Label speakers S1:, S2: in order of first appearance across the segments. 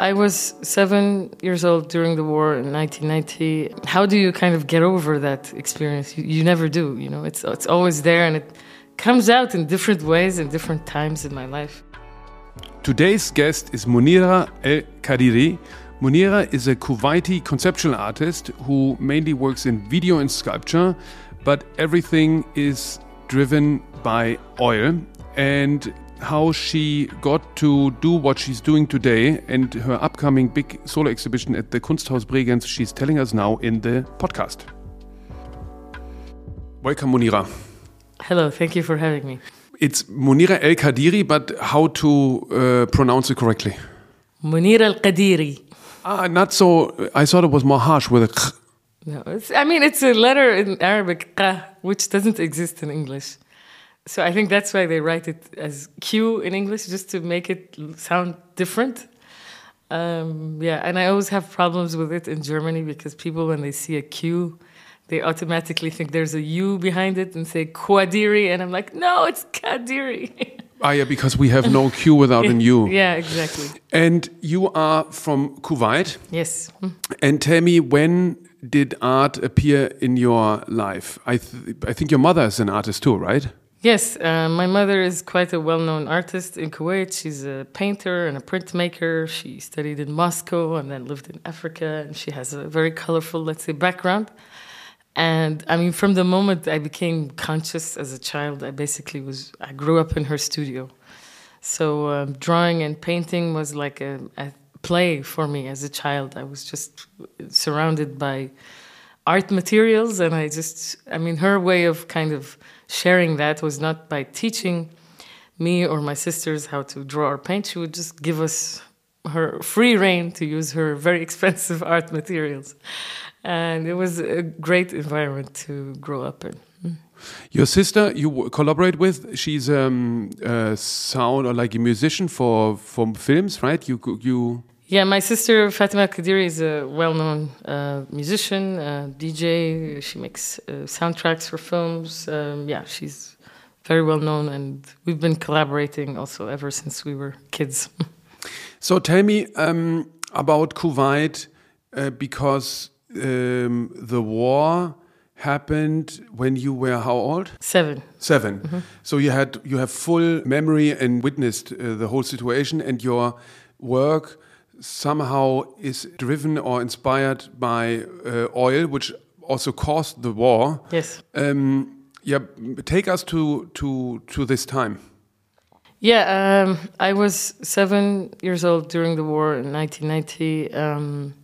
S1: I was seven years old during the war in 1990. How do you kind of get over that experience? You, you never do. You know, it's it's always there, and it comes out in different ways in different times in my life.
S2: Today's guest is Monira Al Qadiri. Monira is a Kuwaiti conceptual artist who mainly works in video and sculpture, but everything is driven by oil. And how she got to do what she's doing today and her upcoming big solo exhibition at the Kunsthaus Bregenz, she's telling us now in the podcast. Welcome, Monira.
S1: Hello, thank you for having me.
S2: It's Monira Al Qadiri, but how to uh, pronounce it correctly?
S1: Monira Al Qadiri.
S2: Ah, not so. I thought it was more harsh with a. K.
S1: No, it's, I mean, it's a letter in Arabic, which doesn't exist in English. So I think that's why they write it as Q in English, just to make it sound different. Um, yeah, and I always have problems with it in Germany because people, when they see a Q, they automatically think there's a U behind it and say Quadiri, and I'm like, no, it's Kadiri.
S2: Ah, yeah, because we have no Q without an U.
S1: yeah, exactly.
S2: And you are from Kuwait.
S1: Yes.
S2: And tell me, when did art appear in your life? I, th I think your mother is an artist too, right?
S1: Yes, uh, my mother is quite a well known artist in Kuwait. She's a painter and a printmaker. She studied in Moscow and then lived in Africa, and she has a very colorful, let's say, background. And I mean, from the moment I became conscious as a child, I basically was, I grew up in her studio. So um, drawing and painting was like a, a play for me as a child. I was just surrounded by art materials, and I just, I mean, her way of kind of sharing that was not by teaching me or my sisters how to draw or paint. She would just give us her free reign to use her very expensive art materials. And it was a great environment to grow up in.
S2: Your sister, you collaborate with, she's um, a sound or like a musician for, for films, right? You, you
S1: yeah, my sister Fatima Qadiri is a well-known uh, musician, uh, DJ. She makes uh, soundtracks for films. Um, yeah, she's very well known, and we've been collaborating also ever since we were kids.
S2: so tell me um, about Kuwait, uh, because um, the war happened when you were how old?
S1: Seven.
S2: 7 mm -hmm. So you had you have full memory and witnessed uh, the whole situation, and your work somehow is driven or inspired by uh, oil, which also caused the war.
S1: Yes.
S2: Um, yeah, take us to to to this time.
S1: Yeah, um, I was seven years old during the war in 1990. Um,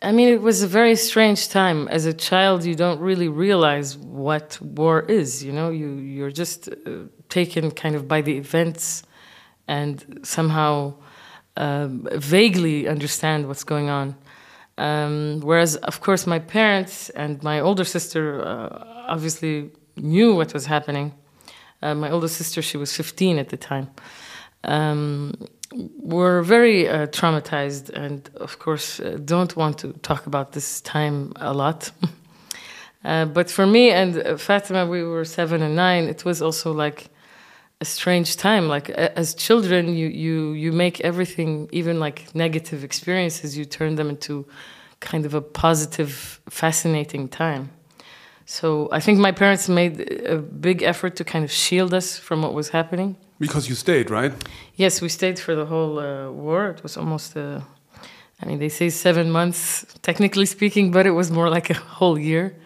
S1: I mean, it was a very strange time. As a child, you don't really realize what war is. You know, you you're just uh, taken kind of by the events, and somehow uh, vaguely understand what's going on. Um, whereas, of course, my parents and my older sister uh, obviously knew what was happening. Uh, my older sister, she was 15 at the time, um, were very uh, traumatized and, of course, uh, don't want to talk about this time a lot. Uh, but for me and Fatima, we were seven and nine, it was also like a strange time. Like as children you you you make everything even like negative experiences you turn them into kind of a positive fascinating time. So i think my parents made a big effort to kind of shield us from what was happening.
S2: Because you stayed right?
S1: Yes we stayed for the whole uh, war. It was almost a i mean they say 7 months technically speaking but it was more like a whole year.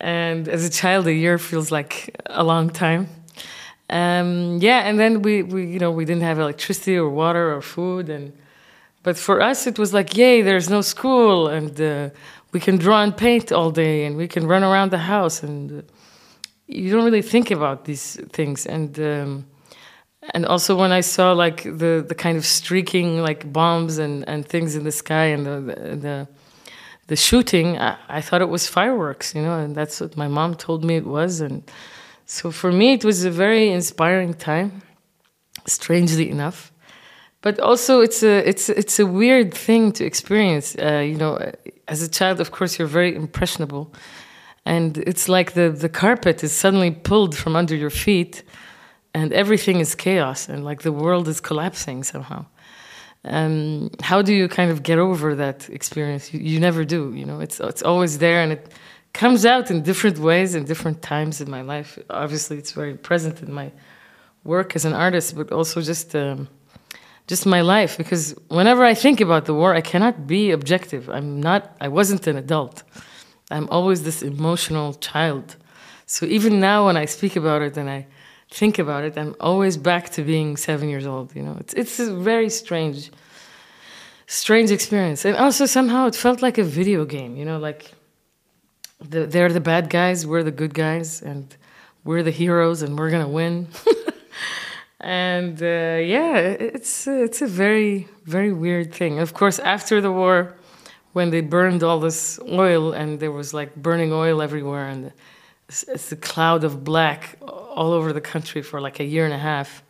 S1: And as a child a year feels like a long time um, yeah, and then we, we, you know, we didn't have electricity or water or food, and but for us it was like, yay, there's no school, and uh, we can draw and paint all day, and we can run around the house, and uh, you don't really think about these things, and um, and also when I saw like the the kind of streaking like bombs and and things in the sky and the the, the the shooting, I, I, thought it was fireworks, you know, and that's what my mom told me it was, and so for me, it was a very inspiring time, strangely enough. But also, it's a it's it's a weird thing to experience. Uh, you know, as a child, of course, you're very impressionable, and it's like the the carpet is suddenly pulled from under your feet, and everything is chaos, and like the world is collapsing somehow. um, how do you kind of get over that experience? You, you never do. You know, it's it's always there, and it comes out in different ways in different times in my life. Obviously, it's very present in my work as an artist, but also just um, just my life. Because whenever I think about the war, I cannot be objective. I'm not. I wasn't an adult. I'm always this emotional child. So even now, when I speak about it and I think about it, I'm always back to being seven years old. You know, it's it's a very strange, strange experience, and also somehow it felt like a video game. You know, like the, they're the bad guys, we're the good guys, and we're the heroes, and we're gonna win. and uh, yeah, it's it's a very very weird thing. Of course, after the war, when they burned all this oil and there was like burning oil everywhere, and it's, it's a cloud of black all over the country for like a year and a half,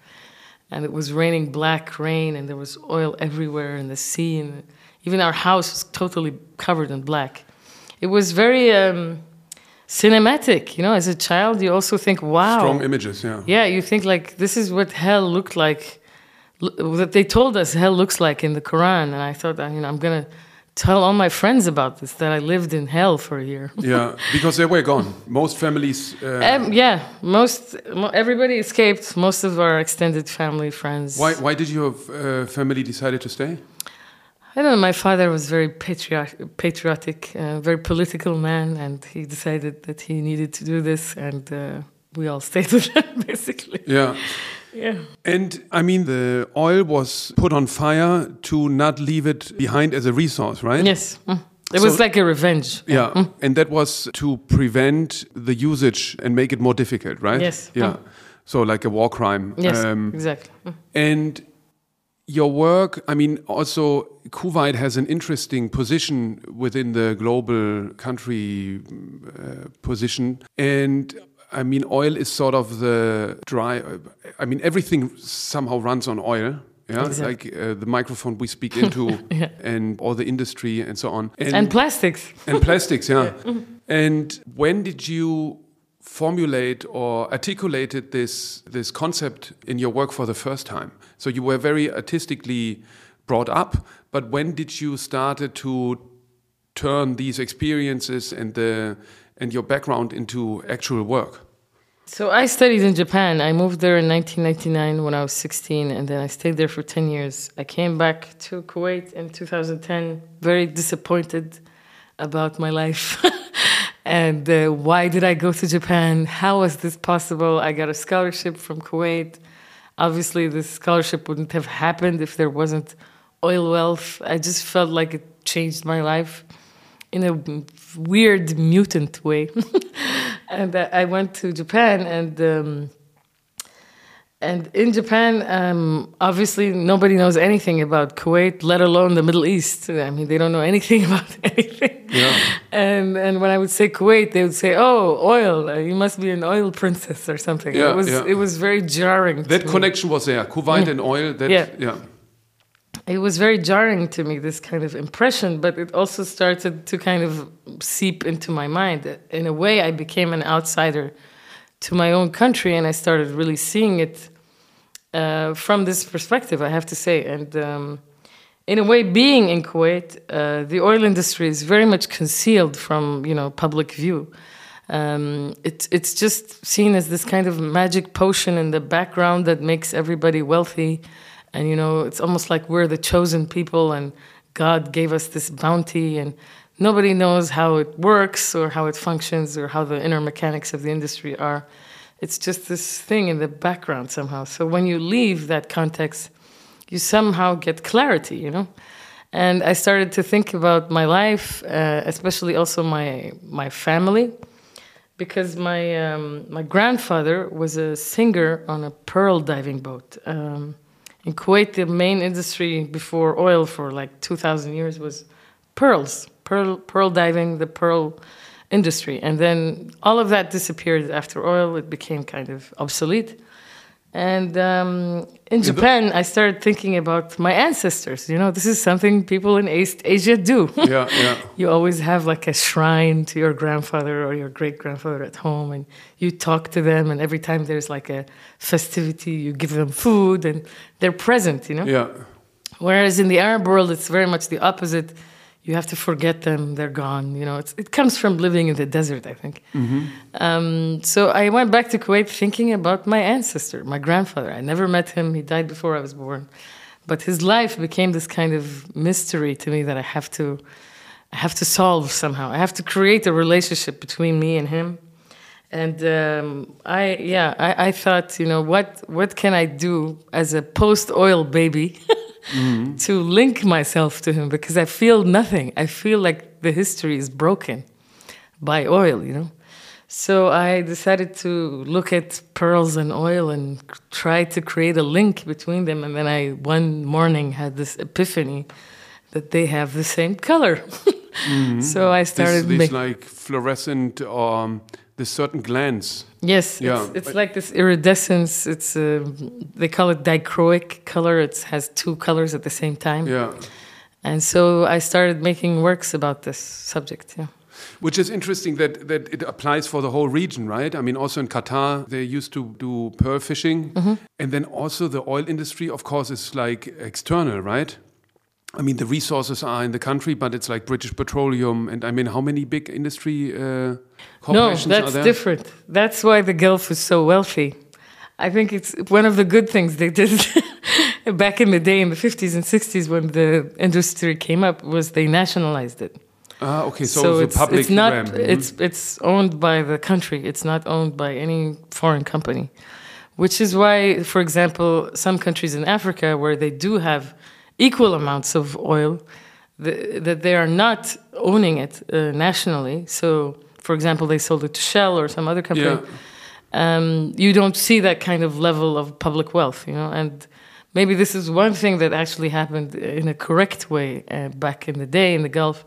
S1: and it was raining black rain, and there was oil everywhere in the sea, and even our house was totally covered in black. It was very. Um, cinematic. You know, as a child, you also think, wow.
S2: Strong images, yeah.
S1: Yeah, you think like this is what hell looked like. That they told us hell looks like in the Quran, and I thought, you know, I'm gonna tell all my friends about this that I lived in hell for a year.
S2: yeah, because they were gone. Most families. Uh,
S1: um, yeah, most everybody escaped. Most of our extended family, friends.
S2: why? Why did your uh, family decided to stay?
S1: I don't know. My father was very patriotic, patriotic, uh, very political man, and he decided that he needed to do this, and uh, we all stayed with him, basically.
S2: Yeah.
S1: Yeah.
S2: And I mean, the oil was put on fire to not leave it behind as a resource, right?
S1: Yes. Mm. It
S2: So-
S1: was like a revenge.
S2: Yeah. And that was to prevent the usage and make it more difficult, right?
S1: Yes.
S2: Yeah. So, like a war crime.
S1: Yes,
S2: Um,
S1: exactly. Mm.
S2: And your work, I mean, also Kuwait has an interesting position within the global country uh, position. And I mean, oil is sort of the dry, I mean, everything somehow runs on oil. Yeah,
S1: Exactly.
S2: like uh, the microphone we speak into,
S1: Yeah.
S2: and all the industry and so on,
S1: And plastics.
S2: and plastics, yeah. And when did you formulate or articulated this this concept in your work for the first time? So you were very artistically brought up, but when did you started to turn these experiences and the and your background into actual work?
S1: So I studied in Japan. I moved there in 1999 when I was 16, and then I stayed there for 10 years. I came back to Kuwait in 2010, very disappointed about my life. and uh, why did I go to Japan? How was this possible? I got a scholarship from Kuwait. Obviously, this scholarship wouldn't have happened if there wasn't oil wealth. I just felt like it changed my life in a weird mutant way. and I went to Japan and. Um, and in Japan, um, obviously, nobody knows anything about Kuwait, let alone the Middle East. I mean, they don't know anything about anything.
S2: Yeah.
S1: And and when I would say Kuwait, they would say, "Oh, oil! Uh, you must be an oil princess or something."
S2: Yeah,
S1: it was
S2: yeah.
S1: it was very jarring.
S2: That
S1: to me.
S2: connection was there. Kuwait and oil. That,
S1: Yeah.
S2: yeah.
S1: it was very jarring to me this kind of impression but it also started to kind of seep into my mind in a way i became an outsider to my own country and i started really seeing it uh, from this perspective i have to say and um, in a way being in kuwait uh, the oil industry is very much concealed from you know public view um, it's it's just seen as this kind of magic potion in the background that makes everybody wealthy, and you know it's almost like we're the chosen people, and God gave us this bounty, and nobody knows how it works or how it functions or how the inner mechanics of the industry are. It's just this thing in the background somehow. So when you leave that context, you somehow get clarity, you know. And I started to think about my life, uh, especially also my my family because my um, my grandfather was a singer on a pearl diving boat. Um, in Kuwait, the main industry before oil for like 2,000 years was pearls, pearl pearl diving, the pearl industry, and then all of that disappeared after oil. It became kind of obsolete. And um, in Japan, I started thinking about my ancestors. You know, this is something people in East Asia do.
S2: Yeah, yeah.
S1: you always have like a shrine to your grandfather or your great grandfather at home and you talk to them and every time there's like a festivity you give them food and they're present you know
S2: Yeah.
S1: Whereas in the Arab world, it's very much the opposite. You have to forget them; they're gone. You know, it's, it comes from living in the desert, I think. Um, so I went back to Kuwait thinking about my ancestor, my grandfather. I never met him; he died before I was born. But his life became this kind of mystery to me that I have to, I have to solve somehow. I have to create a relationship between me and him. And um, I, yeah, I, I thought, you know, what what can I do as a post-oil baby to link myself to him because I feel nothing. I feel like the history is broken by oil, you know. So I decided to look at pearls and oil and try to create a link between them. And then I one morning had this epiphany that they have the same color. So I started
S2: this
S1: making.
S2: like fluorescent, um, this certain glance.
S1: Yes,
S2: Yeah,
S1: it's, it's like this iridescence. It's uh, they call it dichroic color. It has two colors at the same time.
S2: Yeah.
S1: And so I started making works about this subject. Yeah.
S2: Which is interesting that, that it applies for the whole region, right? I mean, also in Qatar, they used to do pearl fishing.
S1: Mm-hmm.
S2: And then also the oil industry, of course, is like external, right? I mean, the resources are in the country, but it's like British Petroleum. And I mean, how many big industry uh,
S1: No,
S2: corporations are
S1: that's different. That's why the Gulf is so wealthy. I think it's one of the good things they did back in the day in the 50s and 60s when the industry came up was they nationalized it.
S2: Ah, okay, so,
S1: it's,
S2: the public
S1: it's not.
S2: Mhm.
S1: it's it's owned by the country. It's not owned by any foreign company. Which is why, for example, some countries in Africa where they do have equal amounts of oil, the, that they are not owning it uh, nationally. So, for example, they sold it to Shell or some other company.
S2: Yeah.
S1: Um, you don't see that kind of level of public wealth, you know. And maybe this is one thing that actually happened in a correct way uh, back in the day in the Gulf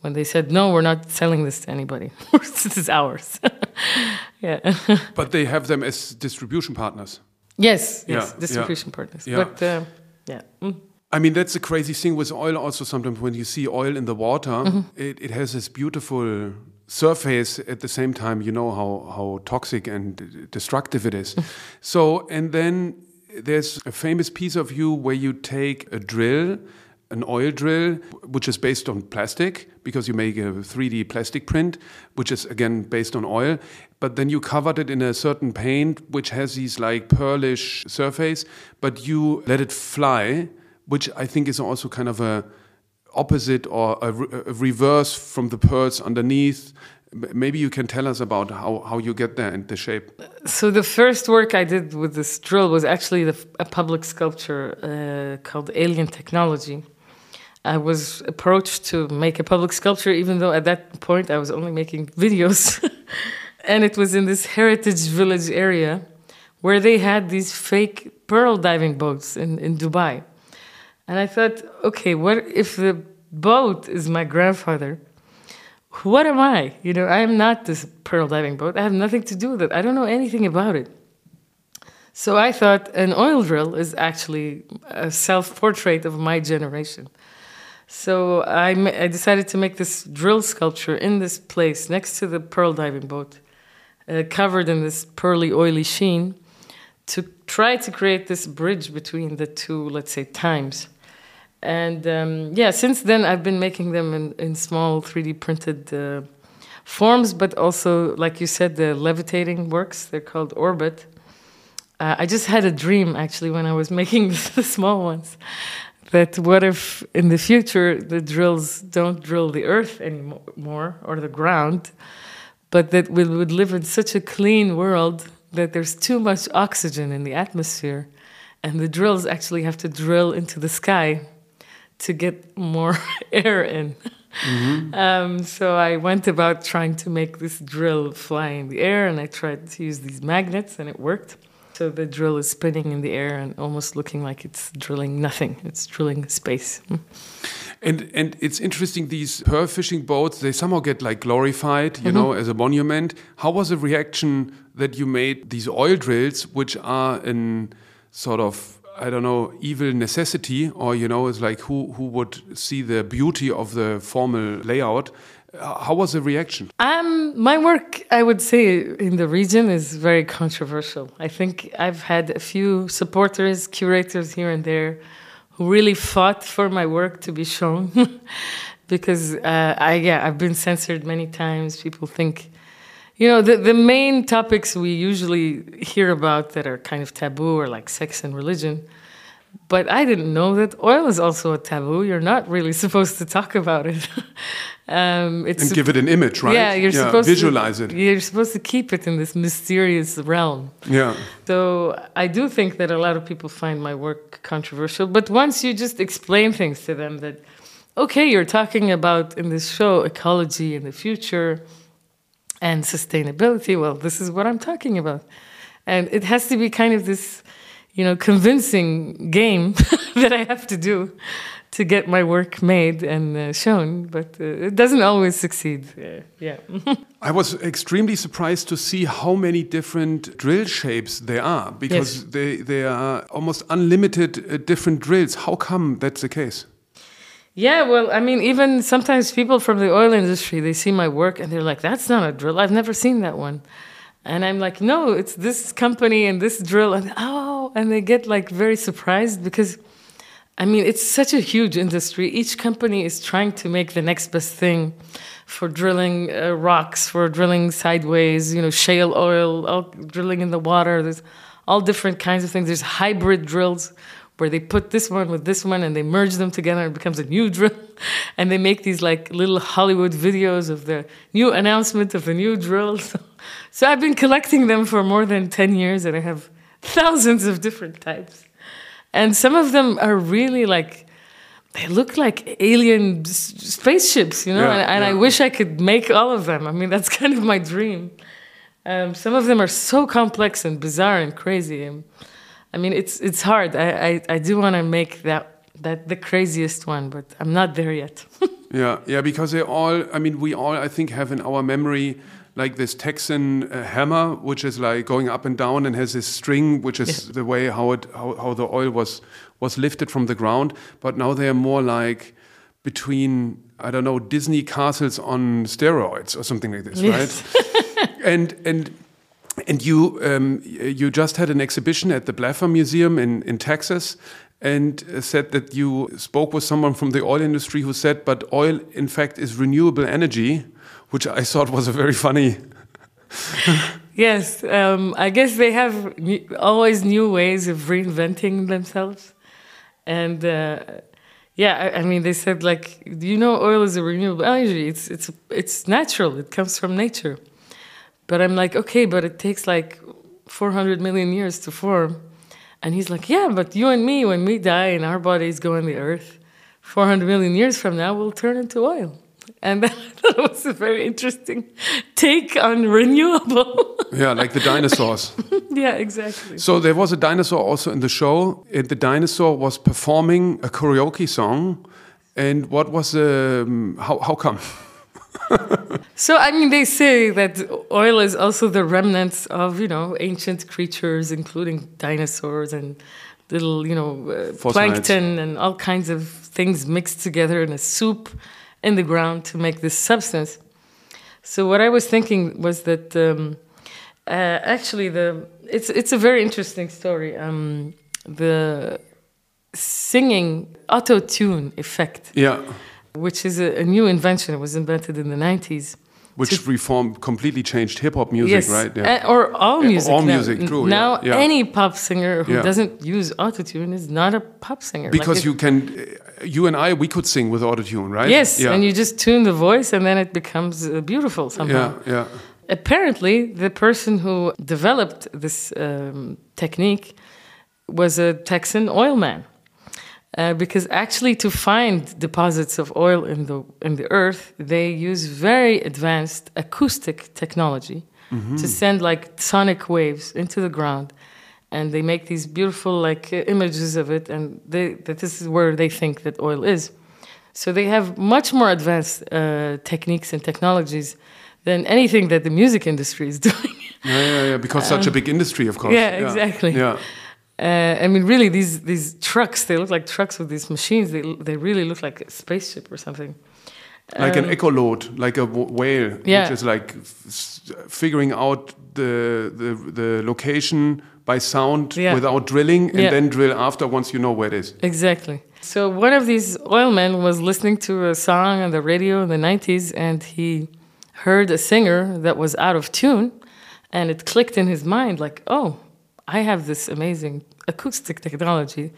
S1: when they said, no, we're not selling this to anybody. this is ours. yeah.
S2: But they have them as distribution partners.
S1: yes,
S2: Yeah,
S1: yes,
S2: yeah,
S1: distribution partners.
S2: yeah.
S1: But uh, yeah. Mm.
S2: I mean, that's the crazy thing with oil. Also, sometimes when you see oil in the water,
S1: Mm-hmm.
S2: it, it has this beautiful surface. At the same time, you know how how toxic and destructive it is. so, and then there's a famous piece of you where you take a drill, an oil drill, which is based on plastic because you make a 3D plastic print, which is again based on oil. But then you covered it in a certain paint, which has these like pearlish surface, but you let it fly which I think is also kind of a opposite or a, a reverse from the pearls underneath. Maybe you can tell us about how, how you get there and the shape.
S1: So the first work I did with this drill was actually the, a public sculpture uh, called Alien Technology. I was approached to make a public sculpture, even though at that point I was only making videos. and it was in this heritage village area where they had these fake pearl diving boats in, in Dubai. And I thought, okay, what if the boat is my grandfather? What am I? You know, I am not this pearl diving boat. I have nothing to do with it. I don't know anything about it. So I thought an oil drill is actually a self portrait of my generation. So I, I decided to make this drill sculpture in this place next to the pearl diving boat, uh, covered in this pearly, oily sheen, to try to create this bridge between the two, let's say, times. And um, yeah, since then I've been making them in, in small 3D printed uh, forms, but also, like you said, the levitating works. They're called Orbit. Uh, I just had a dream actually when I was making the small ones that what if in the future the drills don't drill the earth anymore or the ground, but that we would live in such a clean world that there's too much oxygen in the atmosphere, and the drills actually have to drill into the sky to get more air in. Um, so I went about trying to make this drill fly in the air, and I tried to use these magnets, and it worked. So the drill is spinning in the air and almost looking like it's drilling nothing. It's drilling space. Mm.
S2: And and it's interesting these pearl fishing boats they somehow get like glorified, you know, as a monument. How was the reaction that you made these oil drills, which are in sort of I don't know evil necessity, or you know, it's like who who would see the beauty of the formal layout? Uh, How was the reaction?
S1: Um, my work, I would say, in the region is very controversial. I think I've had a few supporters, curators here and there, who really fought for my work to be shown. because uh, I yeah I've been censored many times. People think, you know, the the main topics we usually hear about that are kind of taboo are like sex and religion. But I didn't know that oil is also a taboo. You're not really supposed to talk about it.
S2: um, it's and give it an image, right?
S1: Yeah, you're yeah, supposed
S2: visualize
S1: to, visualize
S2: it.
S1: You're supposed to keep it in this mysterious realm.
S2: Yeah.
S1: So I do think that a lot of people find my work controversial. But once you just explain things to them that okay, you're talking about in this show ecology in the future and sustainability. Well, this is what I'm talking about. And it has to be kind of this, you know, convincing game that I have to do to get my work made and uh, shown, but uh, it doesn't always succeed. Uh, yeah.
S2: I was extremely surprised to see how many different drill shapes there are because yes. they, they are almost unlimited uh, different drills. How come that's the case?
S1: Yeah, well, I mean, even sometimes people from the oil industry they see my work and they're like, "That's not a drill. I've never seen that one." And I'm like, "No, it's this company and this drill." And oh, and they get like very surprised because, I mean, it's such a huge industry. Each company is trying to make the next best thing for drilling uh, rocks, for drilling sideways, you know, shale oil, all drilling in the water. There's all different kinds of things. There's hybrid drills where they put this one with this one and they merge them together and it becomes a new drill. and they make these like little Hollywood videos of the new announcement of the new drill. so I've been collecting them for more than 10 years and I have thousands of different types. And some of them are really like, they look like alien spaceships, you know? Yeah, and, and yeah. I wish I could make all of them. I mean, that's kind of my dream. Um, some of them are so complex and bizarre and crazy. And, I mean, it's it's hard. I I, I do want to make that that the craziest one, but I'm not there yet.
S2: yeah, yeah, because they all. I mean, we all I think have in our memory like this Texan uh, hammer, which is like going up and down and has this string, which is the way how it how, how the oil was was lifted from the ground. But now they are more like between I don't know Disney castles on steroids or something like this, yes. right? and and and you um, you just had an exhibition at the Blaffer Museum in, in Texas and said that you spoke with someone from the oil industry who said, but oil, in fact, is renewable energy, which I thought was a very funny.
S1: yes, um, I guess they have always new ways of reinventing themselves. And uh, yeah, I, I, mean, they said, like, you know, oil is a renewable energy. It's, it's, it's natural, it comes from nature. But I'm like, okay, but it takes like 400 million years to form. And he's like, yeah, but you and me, when we die and our bodies go in the earth, 400 million years from now, we'll turn into oil. And that was a very interesting take on renewable.
S2: yeah, like the dinosaurs.
S1: yeah, exactly.
S2: So there was a dinosaur also in the show. And the dinosaur was performing a karaoke song. And what was the, um, how, how come?
S1: so I mean, they say that oil is also the remnants of you know ancient creatures, including dinosaurs and little you know uh, plankton and all kinds of things mixed together in a soup in the ground to make this substance. So what I was thinking was that um, uh, actually the it's it's a very interesting story. Um, the singing auto tune effect.
S2: Yeah
S1: which is a, a, new invention. It was invented in the 90s.
S2: Which reformed, completely changed hip hop music,
S1: yes,
S2: right?
S1: Yeah. Uh, or all music.
S2: all now. music, true.
S1: Now,
S2: yeah.
S1: any pop singer who yeah. doesn't use autotune is not a pop singer.
S2: Because like you can, uh, you and I, we could sing with autotune, right?
S1: Yes, and you just tune the voice and then it becomes uh, beautiful somehow.
S2: Yeah, yeah.
S1: Apparently, the person who developed this um, technique was a Texan oil man. Uh, because actually, to find deposits of oil in the in the earth, they use very advanced acoustic technology mm-hmm. to send like sonic waves into the ground, and they make these beautiful like uh, images of it, and they, that this is where they think that oil is. So they have much more advanced uh, techniques and technologies than anything that the music industry is doing.
S2: yeah, yeah, yeah. Because such a big industry, of course.
S1: Yeah, yeah. exactly.
S2: Yeah.
S1: Uh, I mean, really, these these trucks, they look like trucks with these machines. They, they really look like a spaceship or something.
S2: Like um, an echolote, like a whale, yeah. which is like figuring out the, the, the location by sound yeah. without drilling and yeah. then drill after once you know where it is.
S1: Exactly. So one of these oilmen was listening to a song on the radio in the 90s and he heard a singer that was out of tune and it clicked in his mind like, oh, I have this amazing acoustic technology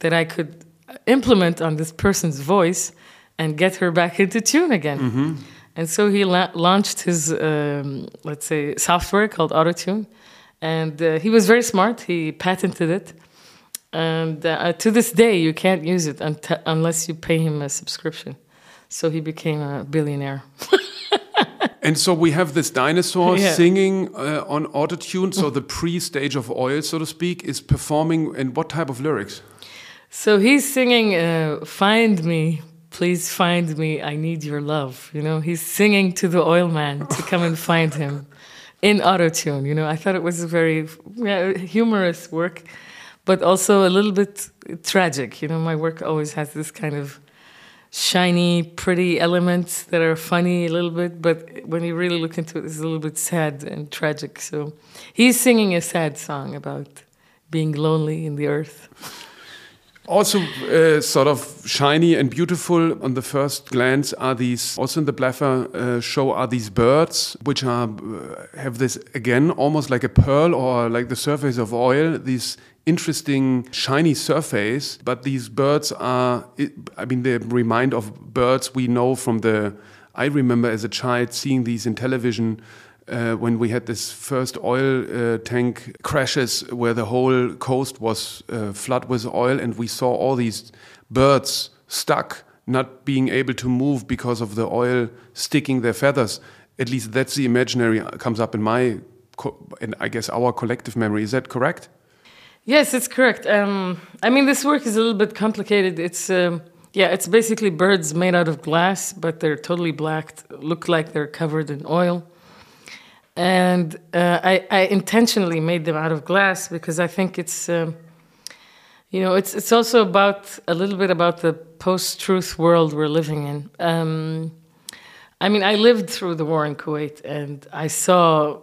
S1: that I could implement on this person's voice and get her back into tune again. Mm-hmm. And so he la- launched his, um, let's say, software called AutoTune. And uh, he was very smart. He patented it. And uh, to this day, you can't use it un- unless you pay him a subscription. So he became a billionaire.
S2: and so we have this dinosaur yeah. singing uh, on autotune. So the pre-stage of oil, so to speak, is performing. And what type of lyrics?
S1: So he's singing uh, "Find Me, please find me. I need your love." You know, he's singing to the oil man to come and find him in autotune. You know, I thought it was a very yeah, humorous work, but also a little bit tragic. You know, my work always has this kind of shiny, pretty elements that are funny a little bit, but when you really look into it, it's a little bit sad and tragic. So he's singing a sad song about being lonely in the earth.
S2: Also, uh, sort of shiny and beautiful on the first glance are these. Also in the Blaffer uh, show are these birds, which are uh, have this again almost like a pearl or like the surface of oil. These interesting shiny surface, but these birds are. I mean, they remind of birds we know from the. I remember as a child seeing these in television uh, when we had this first oil uh, tank crashes where the whole coast was uh, flooded with oil and we saw all these birds stuck not being able to move because of the oil sticking their feathers. At least that's the imaginary uh, comes up in my and i guess our collective memory. Is that correct?
S1: Yes it's correct. Um, i mean this work is a little bit complicated. It's um, yeah it's basically birds made out of glass but they're totally black look like they're covered in oil and uh, I, I, intentionally made them out of glass because I think it's, um, you know, it's it's also about a little bit about the post-truth world we're living in. Um, I mean, I lived through the war in Kuwait, and I saw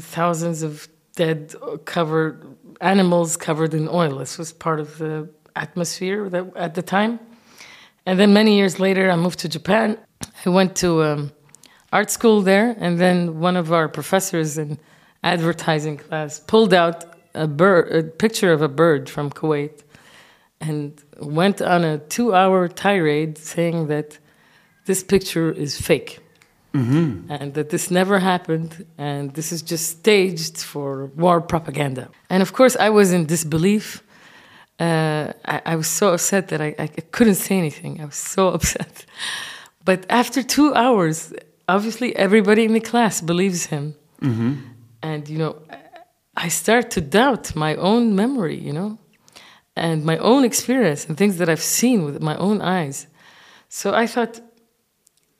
S1: thousands of dead, covered animals covered in oil. This was part of the atmosphere that, at the time. And then many years later, I moved to Japan. I went to um, art school there, and then one of our professors in advertising class pulled out a bird, a picture of a bird from Kuwait, and went on a two-hour tirade saying that this picture is fake. Mm-hmm. And that this never happened, and this is just staged for war propaganda. And of course, I was in disbelief. Uh, I, I, was so upset that I, I couldn't say anything. I was so upset. But after two hours, obviously everybody in the class believes him. Mm-hmm. And, you know, I start to doubt my own memory, you know, and my own experience and things that I've seen with my own eyes. So I thought,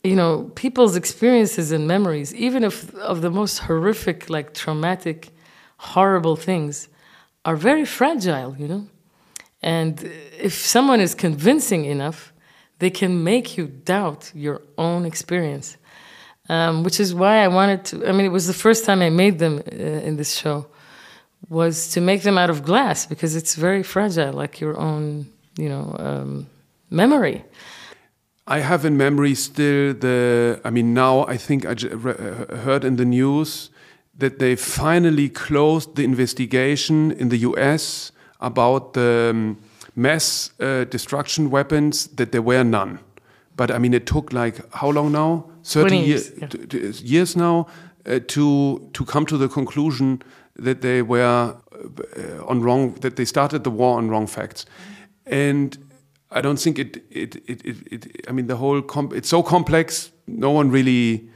S1: you know, people's experiences and memories, even if of the most horrific, like traumatic, horrible things, are very fragile, you know. And if someone is convincing enough, they can make you doubt your own experience um, which is why I wanted to. I mean, it was the first time I made them uh, in this show, was to make them out of glass because it's very fragile, like your own, you know, um, memory.
S2: I have in memory still the. I mean, now I think I uh, heard in the news that they finally closed the investigation in the U.S. about the um, mass uh, destruction weapons. That there were none. But I mean, it took like how long now? 30 years, yeah. years now uh, to to come to the conclusion that they were uh, on wrong that they started the war on wrong facts. And i don't think it it it, it, it i mean the whole it's so complex no one really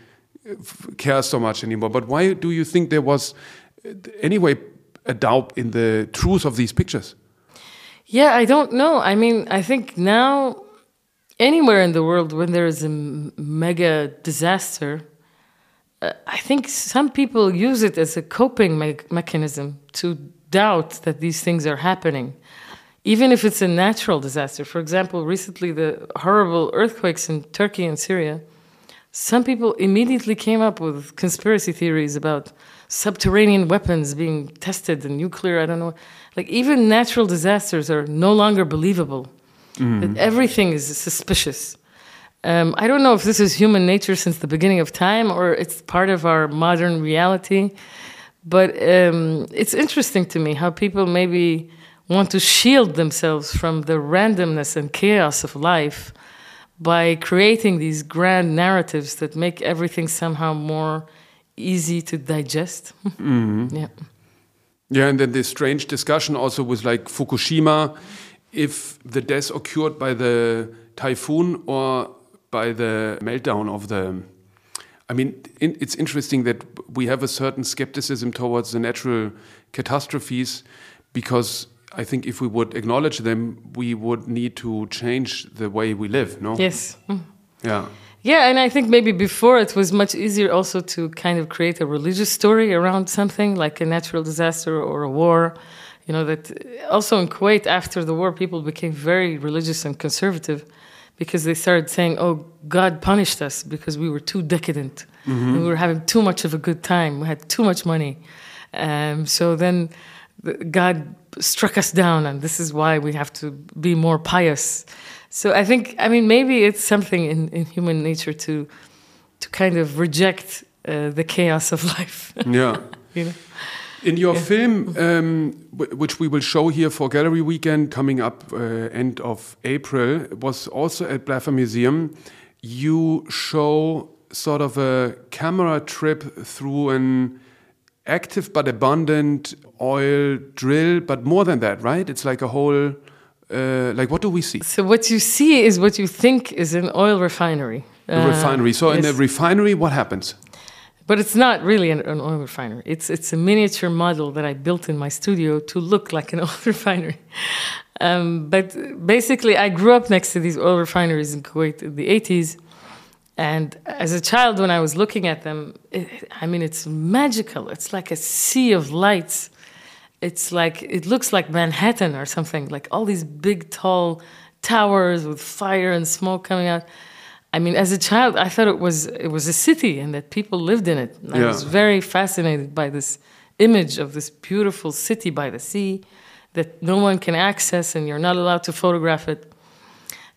S2: uh, cares so much anymore. But why do you think there was uh, anyway a doubt in the truth of these pictures?
S1: Yeah i don't know. I mean i think now anywhere in the world when there is a mega disaster, uh, I think some people use it as a coping me mechanism to doubt that these things are happening, even if it's a natural disaster. For example, recently the horrible earthquakes in Turkey and Syria. Some people immediately came up with conspiracy theories about subterranean weapons being tested and nuclear, I don't know. Like, even natural disasters are no longer believable That everything is suspicious. Um, I don't know if this is human nature since the beginning of time or it's part of our modern reality, but um, it's interesting to me how people maybe want to shield themselves from the randomness and chaos of life by creating these grand narratives that make everything somehow more easy to digest. Yeah.
S2: Yeah, and then this strange discussion also with like Fukushima, if the death occurred by the typhoon or by the meltdown of the. I mean, in, it's interesting that we have a certain skepticism towards the natural catastrophes because I think if we would acknowledge them, we would need to change the way we live, no?
S1: Yes. Mm.
S2: Yeah.
S1: Yeah, and I think maybe before it was much easier also to kind of create a religious story around something like a natural disaster or a war. You know, that also in Kuwait after the war, people became very religious and conservative because they started saying, oh, God punished us because we were too decadent. And we were having too much of a good time. We had too much money. Um, so then God struck us down, and this is why we have to be more pious. So I think, I mean, maybe it's something in, in human nature to to kind of reject uh, the chaos of life.
S2: Yeah.
S1: you know?
S2: In your film, um, w- which we will show here for Gallery Weekend coming up uh, end of April, was also at Blaffer Museum. You show sort of a camera trip through an active but abundant oil drill, but more than that, right? It's like a whole. Uh, like, what do we see?
S1: So what you see is what you think is an oil refinery.
S2: A
S1: Uh,
S2: refinery. So, in a refinery, what happens?
S1: But it's not really an, an oil refinery. It's it's a miniature model that I built in my studio to look like an oil refinery. Um, but basically, I grew up next to these oil refineries in Kuwait in the 80s. And as a child, when I was looking at them, it, I mean, it's magical. It's like a sea of lights. It's like, it looks like Manhattan or something, like all these big, tall towers with fire and smoke coming out. I mean, as a child, I thought it was it was a city and that people lived in it. I was very fascinated by this image of this beautiful city by the sea that no one can access and you're not allowed to photograph it.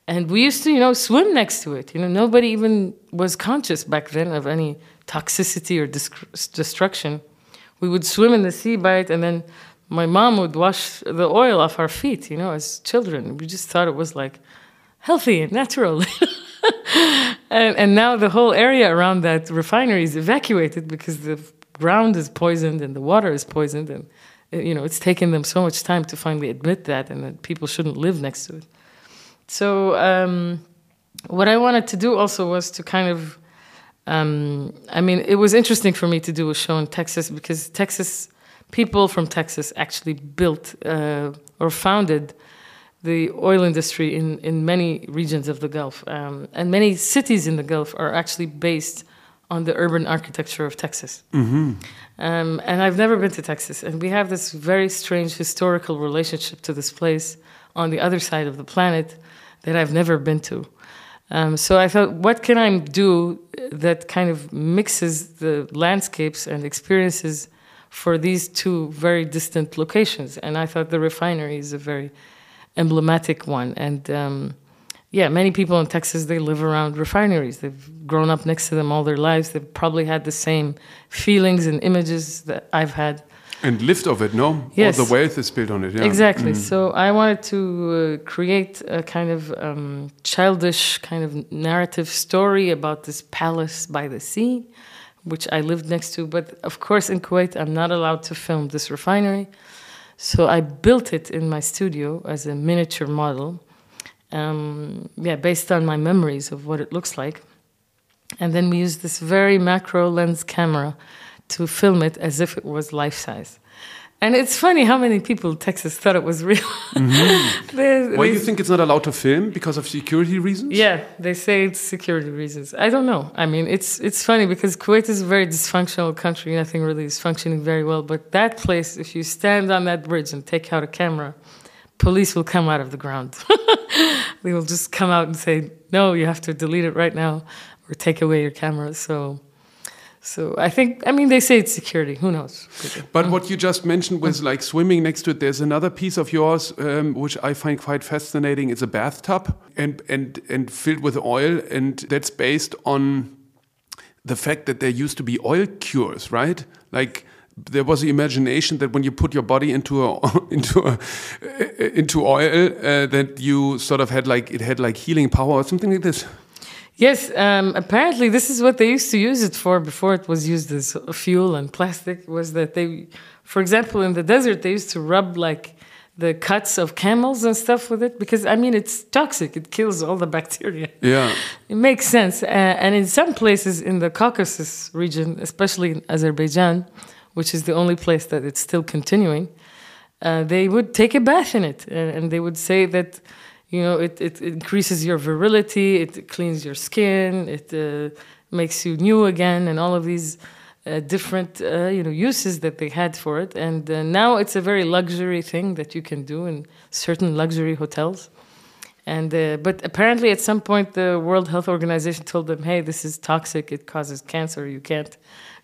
S1: And we used to, you know, swim next to it. You know, nobody even was conscious back then of any toxicity or destruction. We would swim in the sea by it, and then my mom would wash the oil off our feet. You know, as children, we just thought it was like healthy and natural. and, and now the whole area around that refinery is evacuated because the ground is poisoned and the water is poisoned, and uh, you know, it's taken them so much time to finally admit that, and that people shouldn't live next to it. So um, what I wanted to do also was to kind of, um, I mean, it was interesting for me to do a show in Texas because Texas people from Texas actually built uh, or founded the oil industry in, in many regions of the Gulf. Um, and many cities in the Gulf are actually based on the urban architecture of Texas. Um, and I've never been to Texas. And we have this very strange historical relationship to this place on the other side of the planet that I've never been to. Um, so I thought, what can I do that kind of mixes the landscapes and experiences for these two very distant locations? And I thought the refinery is a very emblematic one. And um, yeah, many people in Texas they live around refineries. They've grown up next to them all their lives. They've probably had the same feelings and images that I've had.
S2: And lived of it, no?
S1: Yes.
S2: All the wealth is built on it, yeah.
S1: Exactly. So I wanted to uh, create a kind of um, childish kind of narrative story about this palace by the sea, which I lived next to. But of course, in Kuwait, I'm not allowed to film this refinery. So I built it in my studio as a miniature model, um, yeah, based on my memories of what it looks like. And then we used this very macro lens camera to film it as if it was life size. And it's funny how many people in Texas thought it was real. Mm-hmm. They-
S2: Why
S1: they-
S2: you think it's not allowed to film? Because of security reasons?
S1: yeah, they say it's security reasons. I don't know. I mean, it's it's funny because Kuwait is a very dysfunctional country. Nothing really is functioning very well. But that place, if you stand on that bridge and take out a camera, police will come out of the ground. they will just come out and say, "No, you have to delete it right now, or take away your camera." So, So I think, I mean, they say it's security. Who knows?
S2: But what you just mentioned was like swimming next to it. There's another piece of yours um, which I find quite fascinating. It's a bathtub and and and filled with oil, and that's based on the fact that there used to be oil cures, right? Like there was the imagination that when you put your body into a into a into oil, uh, that you sort of had like it had like healing power or something like this.
S1: Yes, um, apparently this is what they used to use it for before it was used as fuel and plastic. Was that they, for example, in the desert they used to rub like the cuts of camels and stuff with it because I mean it's toxic. It kills all the bacteria.
S2: Yeah,
S1: it makes sense. Uh, and in some places in the Caucasus region, especially in Azerbaijan, which is the only place that it's still continuing, uh, they would take a bath in it, and, and they would say that you know it, it increases your virility, it cleans your skin, it uh, makes you new again, and all of these uh, different uh, you know uses that they had for it. And uh, now it's a very luxury thing that you can do in certain luxury hotels. And uh, but apparently, at some point, the World Health Organization told them, "Hey, this is toxic. It causes cancer. You can't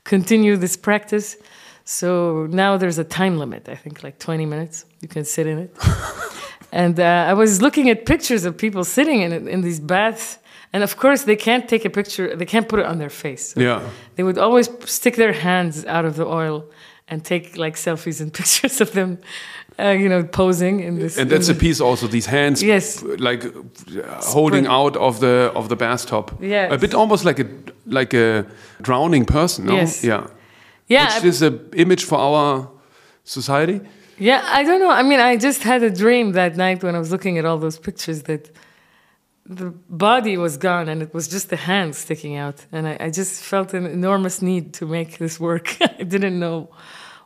S1: continue this practice." So now there's a time limit. I think like 20 minutes. You can sit in it. and uh, I was looking at pictures of people sitting in in these baths and of course, they can't take a picture, they can't put it on their face. So
S2: yeah.
S1: They would always stick their hands out of the oil and take like selfies and pictures of them, uh, you know, posing in this.
S2: And that's
S1: a
S2: piece also, these hands,
S1: yes.
S2: like uh, holding out of the of the bathtub.
S1: Yeah.
S2: A bit almost like a like a drowning person, no?
S1: Yes.
S2: Yeah.
S1: Yeah.
S2: Which is an image for our society.
S1: Yeah, I don't know. I mean, I just had a dream that night when I was looking at all those pictures that the body was gone and it was just the hand sticking out. And I, I just felt an enormous need to make this work. I didn't know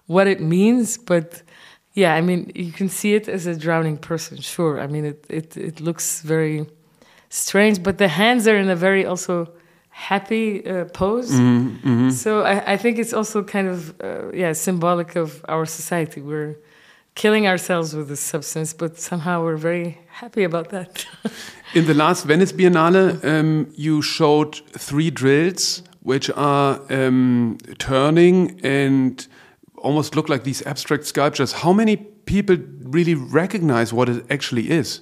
S1: what it means, but yeah, I mean, you can see it as a drowning person, sure. I mean, it, it, it looks very strange, but the hands are in a very also happy uh, pose.
S2: Mm -hmm.
S1: So I, I, think it's also kind of, uh, yeah, symbolic of our society. We're killing ourselves with this substance, but somehow we're very happy about that.
S2: In the last Venice Biennale, um, you showed three drills which are um, turning and almost look like these abstract sculptures. How many people really recognize what it actually is?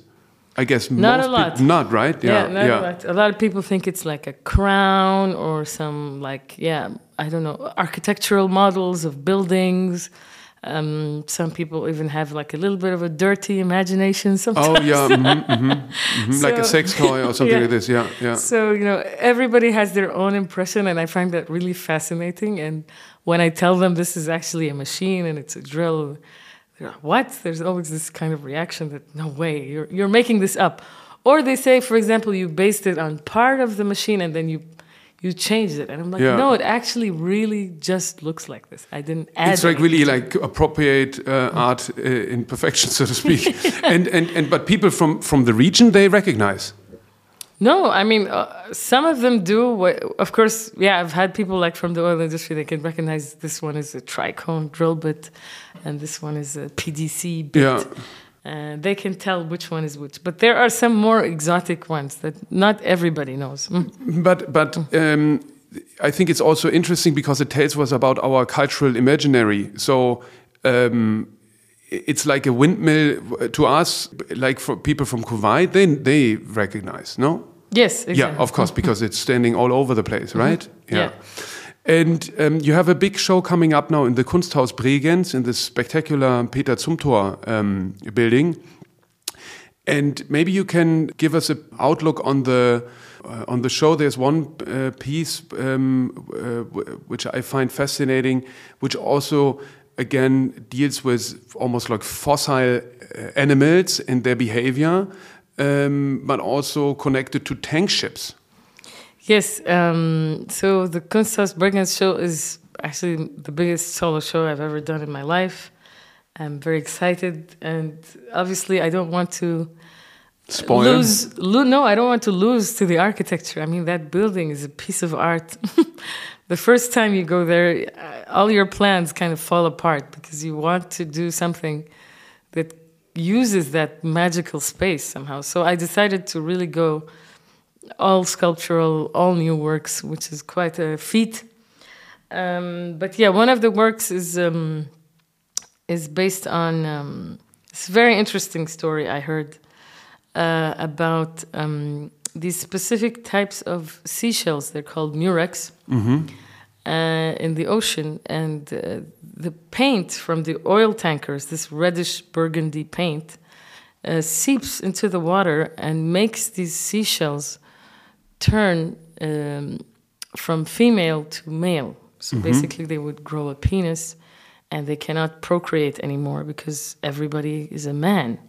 S2: I guess
S1: not
S2: most
S1: a lot.
S2: Not right.
S1: Yeah, yeah, not yeah. a lot. A lot of people think it's like a crown or some like yeah, I don't know, architectural models of buildings. Um, some people even have like a little bit of a dirty imagination sometimes.
S2: Oh yeah, mm -hmm, mm -hmm, mm -hmm. so, like a sex toy or something yeah. like this. Yeah, yeah.
S1: So you know, everybody has their own impression, and I find that really fascinating. And when I tell them this is actually a machine and it's a drill, they're like, "What?" There's always this kind of reaction that no way, you're you're making this up. Or they say, for example, you based it on part of the machine and then you you changed it. And i'm like yeah. no it actually really just looks like this. I didn't add
S2: it's like really like appropriate uh, art uh, in perfection so to speak. And, and and but people from from the region they recognize.
S1: No i mean uh, some of them do. Of course yeah i've had people like from the oil industry they can recognize this one is a tricone drill bit and this one is a pdc bit.
S2: Yeah
S1: uh, they can tell which one is which. But there are some more exotic ones that not everybody knows.
S2: Mm. But but um, I think it's also interesting because it tells us about our cultural imaginary. So. Um, it's like a windmill to us, like for people from Kuwait, they they recognize, no?
S1: Yes, exactly.
S2: Yeah, of course, because it's standing all over the place, right? Mm
S1: -hmm. yeah. yeah.
S2: And um, you have a big show coming up now in the Kunsthaus Bregenz in this spectacular Peter Zumthor um, building. And maybe you can give us an outlook on the uh, on the show. There's one uh, piece um, uh, which I find fascinating, which also again deals with almost like fossil uh, animals and their behavior, um, but also connected to tank ships.
S1: Yes. Um, so the Kunsthaus Bregenz show is actually the biggest solo show I've ever done in my life. I'm very excited, and obviously, I don't want to
S2: Spoil.
S1: lose. Lo no, I don't want to lose to the architecture. I mean, that building is a piece of art. the first time you go there, uh, all your plans kind of fall apart because you want to do something that uses that magical space somehow. So I decided to really go all sculptural, all new works, which is quite a feat. Um, but yeah, one of the works is um, is based on um, this very interesting story I heard uh, about um, these specific types of seashells. They're called murex uh, in the ocean, and uh, the paint from the oil tankers, this reddish burgundy paint, uh, seeps into the water and makes these seashells turn um, from female to male. So basically, they would grow a penis and they cannot procreate anymore because everybody is a man.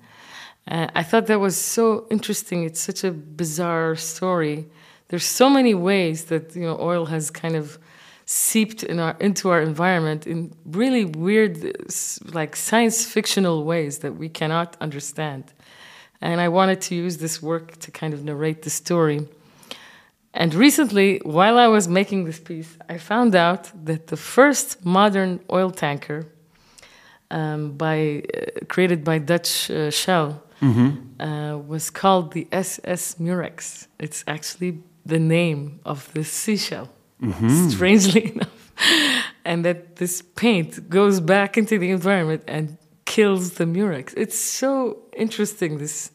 S1: Uh, I thought that was so interesting. It's such a bizarre story. There's so many ways that you know oil has kind of seeped in our into our environment in really weird, like science fictional ways that we cannot understand. And I wanted to use this work to kind of narrate the story. And recently, while I was making this piece, I found out that the first modern oil tanker, um, by uh, created by Dutch uh, Shell, uh, was called the SS Murex. It's actually the name of the seashell, strangely enough, and that this paint goes back into the environment and kills the Murex. It's so interesting. This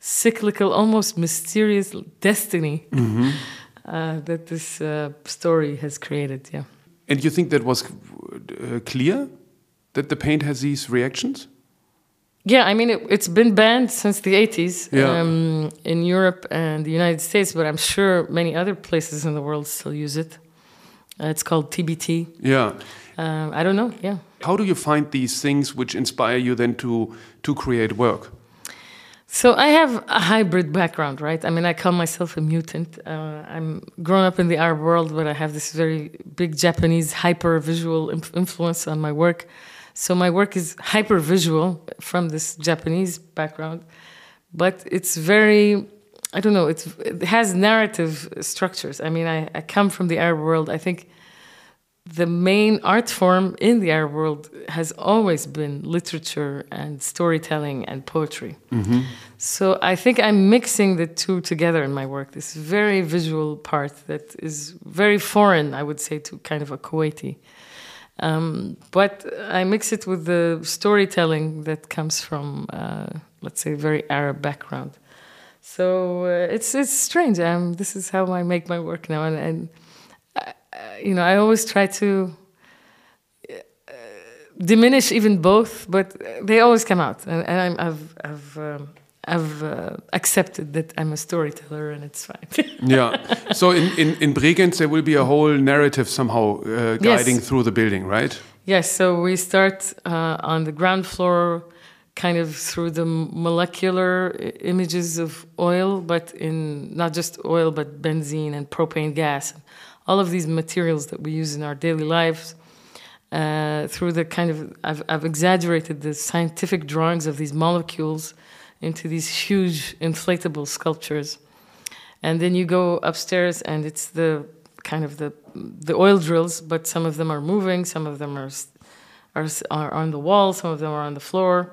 S1: cyclical, almost mysterious destiny uh, that this uh, story has created. Yeah.
S2: And you think that was uh, clear that the paint has these reactions?
S1: Yeah, I mean, it, it's been banned since the 80s
S2: Yeah.
S1: um, in Europe and the United States, but I'm sure many other places in the world still use it. Uh, it's called TBT.
S2: Yeah.
S1: Um, I don't know. Yeah.
S2: How do you find these things which inspire you then to to create work?
S1: So I have a hybrid background, right? I mean, I call myself a mutant. Uh, I'm grown up in the Arab world, but I have this very big Japanese hyper visual inf- influence on my work. So my work is hyper visual from this Japanese background, but it's very, I don't know, it has narrative structures. I mean, I, I come from the Arab world. I think the main art form in the Arab world has always been literature and storytelling and poetry. So I think I'm mixing the two together in my work. This very visual part that is very foreign, I would say, to kind of a Kuwaiti. Um, but I mix it with the storytelling that comes from, uh, let's say, very Arab background. So uh, it's it's strange. Um, this is how I make my work now, and, and you know, I always try to uh, diminish even both, but they always come out, and, and I'm, I've I've um, I've uh, accepted that I'm a storyteller, and it's fine.
S2: Yeah. so in, in, in Bregenz, there will be a whole narrative somehow uh, guiding
S1: Yes.
S2: through the building, right?
S1: Yes, so we start uh, on the ground floor, kind of through the molecular images of oil, but in not just oil, but benzene and propane gas, all of these materials that we use in our daily lives. Uh, through the kind of, I've, I've exaggerated the scientific drawings of these molecules into these huge inflatable sculptures and then you go upstairs and it's the kind of the the oil drills but some of them are moving some of them are are, are on the wall some of them are on the floor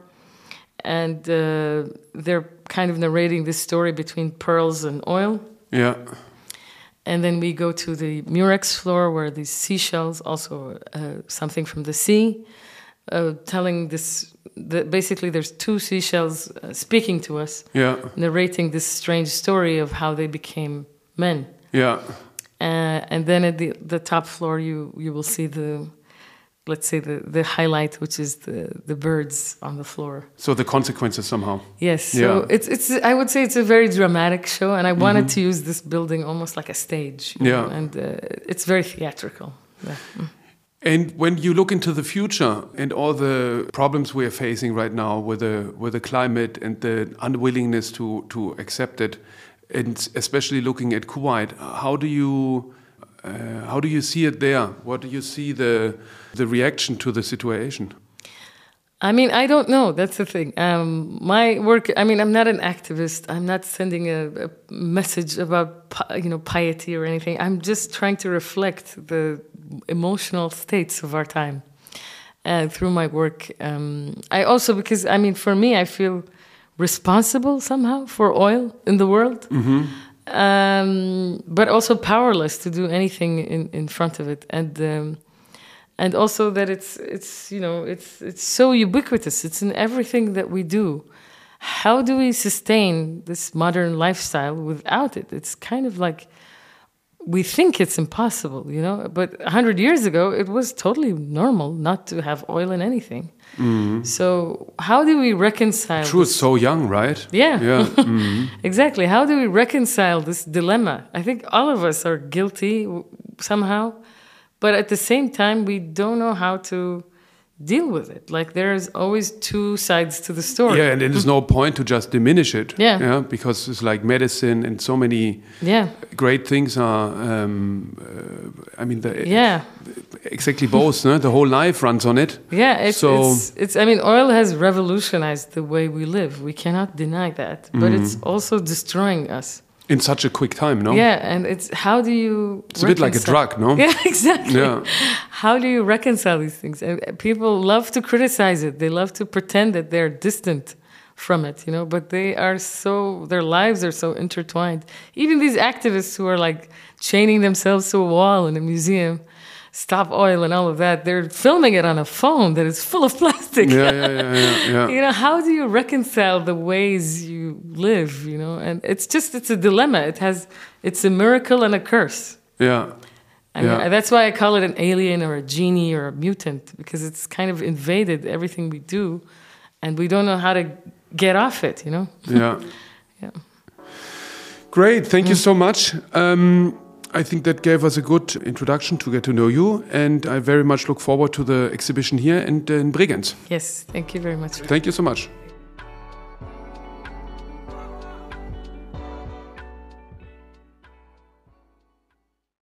S1: and uh, they're kind of narrating this story between pearls and oil
S2: Yeah.
S1: And then we go to the murex floor where these seashells also uh, something from the sea uh, telling this the, basically there's two seashells uh, speaking to us
S2: Yeah.
S1: narrating this strange story of how they became men.
S2: Yeah.
S1: Uh, and then at the the top floor, you you will see the, let's say the the highlight, which is the the birds on the floor.
S2: So the consequences somehow.
S1: Yes, so
S2: Yeah.
S1: it's it's I would say it's a very dramatic show, and I wanted to use this building almost like a stage.
S2: Yeah.
S1: know, and uh, it's very theatrical. Yeah. Mm.
S2: And when you look into the future and all the problems we are facing right now with the with the climate and the unwillingness to to accept it, and especially looking at Kuwait, how do you uh, how do you see it there? What do you see the the reaction to the situation?
S1: I mean, I don't know. That's the thing. Um, my work. I mean, I'm not an activist. I'm not sending a, a message about you know piety or anything. I'm just trying to reflect the emotional states of our time uh, through my work. Um, I also because I mean, for me, I feel responsible somehow for oil in the world. Um, but also powerless to do anything in, in front of it. And um, and also that it's it's you know it's it's so ubiquitous. It's in everything that we do. How do we sustain this modern lifestyle without it? It's kind of like we think it's impossible, you know. But hundred years ago, it was totally normal not to have oil in anything. Mm-hmm. So how do we reconcile?
S2: True, it's so young, right?
S1: Yeah,
S2: Yeah. mm-hmm.
S1: exactly. How do we reconcile this dilemma? I think all of us are guilty somehow, but at the same time, we don't know how to deal with it. Like there's always two sides to the story.
S2: Yeah, and there's no point to just diminish it.
S1: Yeah.
S2: Yeah, because it's like medicine and so many
S1: Yeah.
S2: great things are. Um, uh, I mean, the,
S1: Yeah.
S2: exactly both. no? The whole life runs on it.
S1: Yeah, it's,
S2: So-
S1: it's it's. I mean, oil has revolutionized the way we live. We cannot deny that, but
S2: Mm-hmm.
S1: it's also destroying us.
S2: In such a quick time, no?
S1: Yeah, and it's how do you?
S2: It's a bit like a drug, no?
S1: Yeah, exactly.
S2: Yeah.
S1: How do you reconcile these things? And people love to criticize it. They love to pretend that they're distant from it, you know. But they are so. Their lives are so intertwined. Even these activists who are like chaining themselves to a wall in a museum. Stop oil and all of that. They're filming it on a phone that is full of plastic.
S2: Yeah, yeah, yeah, yeah. yeah.
S1: you know how do you reconcile the ways you live you know and it's just it's a dilemma it has it's a miracle and a curse
S2: yeah.
S1: I mean,
S2: Yeah.
S1: that's why i call it an alien or a genie or a mutant because it's kind of invaded everything we do and we don't know how to get off it you know
S2: Yeah.
S1: Yeah.
S2: Great. Thank you so much. Um, I think that gave us a good introduction to get to know you, and I very much look forward to the exhibition here and in Bregenz.
S1: yes thank you very much
S2: Thank you so much.